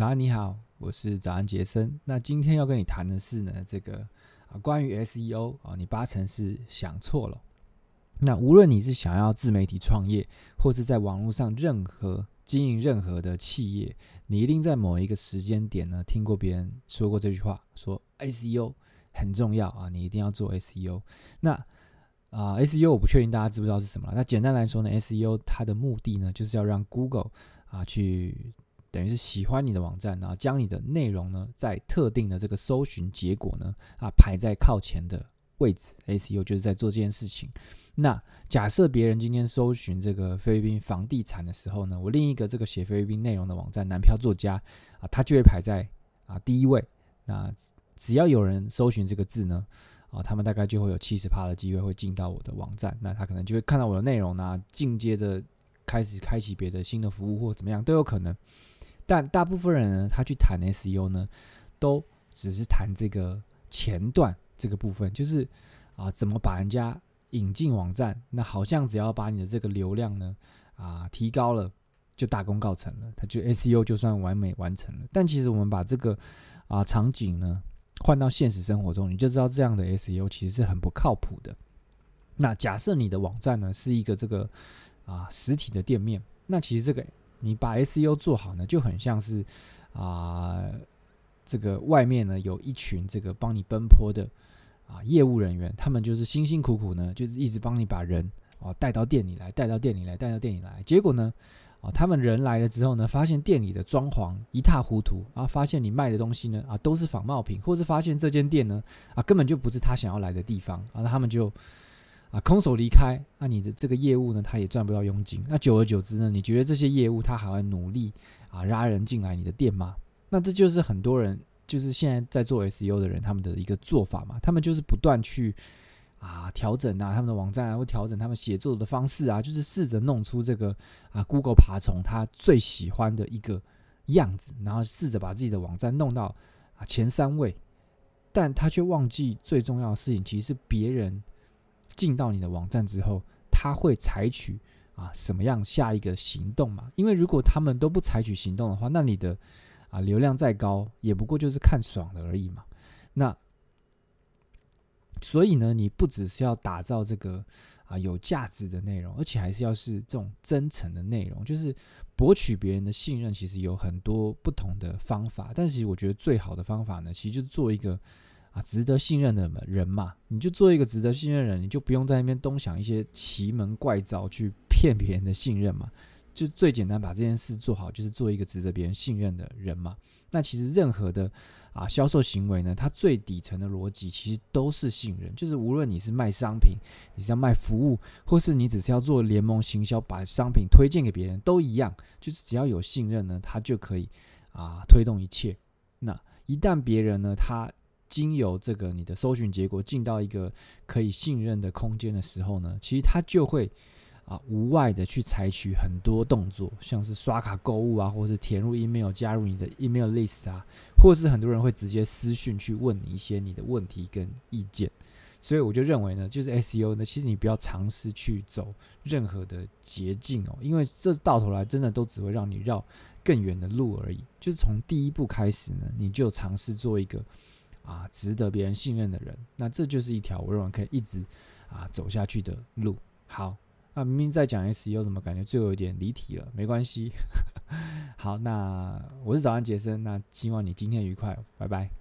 早安，你好，我是早安杰森。那今天要跟你谈的是呢，这个啊，关于 SEO 啊，你八成是想错了。那无论你是想要自媒体创业，或是在网络上任何经营任何的企业，你一定在某一个时间点呢，听过别人说过这句话，说 SEO 很重要啊，你一定要做 SEO。那啊，SEO 我不确定大家知不知道是什么了。那简单来说呢，SEO 它的目的呢，就是要让 Google 啊去。等于是喜欢你的网站，然后将你的内容呢，在特定的这个搜寻结果呢，啊排在靠前的位置。SEO 就是在做这件事情。那假设别人今天搜寻这个菲律宾房地产的时候呢，我另一个这个写菲律宾内容的网站南漂作家啊，他就会排在啊第一位。那只要有人搜寻这个字呢，啊，他们大概就会有七十趴的机会会进到我的网站。那他可能就会看到我的内容呢，进阶着开始开启别的新的服务或怎么样都有可能。但大部分人呢，他去谈 SEO 呢，都只是谈这个前段这个部分，就是啊，怎么把人家引进网站？那好像只要把你的这个流量呢啊提高了，就大功告成了，他就 SEO 就算完美完成了。但其实我们把这个啊场景呢换到现实生活中，你就知道这样的 SEO 其实是很不靠谱的。那假设你的网站呢是一个这个啊实体的店面，那其实这个。你把 SEO 做好呢，就很像是啊、这个外面呢有一群这个帮你奔波的啊业务人员，他们就是辛辛苦苦呢，就是一直帮你把人啊带到店里来，带到店里来，带到店里来。结果呢，啊，他们人来了之后呢，发现店里的装潢一塌糊涂，啊，发现你卖的东西呢啊都是仿冒品，或是发现这间店呢啊根本就不是他想要来的地方，啊，那他们就。啊，空手离开，那、你的这个业务呢，他也赚不到佣金。那久而久之呢，你觉得这些业务他还会努力啊拉人进来你的店吗？那这就是很多人就是现在在做 SEO 的人他们的一个做法嘛。他们就是不断去啊调整啊他们的网站啊，或调整他们写作的方式啊，就是试着弄出这个啊 Google 爬虫他最喜欢的一个样子，然后试着把自己的网站弄到啊前三位，但他却忘记最重要的事情，其实是别人。进到你的网站之后，他会采取啊什么样下一个行动嘛？因为如果他们都不采取行动的话，那你的啊流量再高，也不过就是看爽的而已嘛。那所以呢，你不只是要打造这个啊有价值的内容，而且还是要是这种真诚的内容，就是博取别人的信任。其实有很多不同的方法，但是我觉得最好的方法呢，其实就是做一个。啊，值得信任的人嘛，你就做一个值得信任的人，你就不用在那边东想一些奇门怪招去骗别人的信任嘛。就最简单，把这件事做好，就是做一个值得别人信任的人嘛。那其实任何的啊销售行为呢，它最底层的逻辑其实都是信任。就是无论你是卖商品，你是要卖服务，或是你只是要做联盟行销，把商品推荐给别人，都一样。就是只要有信任呢，它就可以啊推动一切。那一旦别人呢，他经由这个你的搜寻结果进到一个可以信任的空间的时候呢，其实他就会啊无外的去采取很多动作，像是刷卡购物啊，或是填入 email 加入你的 email list 啊，或是很多人会直接私讯去问你一些你的问题跟意见。所以我就认为呢，就是 SEO 呢，其实你不要尝试去走任何的捷径哦，因为这到头来真的都只会让你绕更远的路而已。就是从第一步开始呢，你就尝试做一个。啊，值得别人信任的人，那这就是一条我认为可以一直啊走下去的路。好，那明明在讲 SEO，怎么感觉最后有点离题了？没关系。好，那我是早安杰森，那希望你今天愉快，拜拜。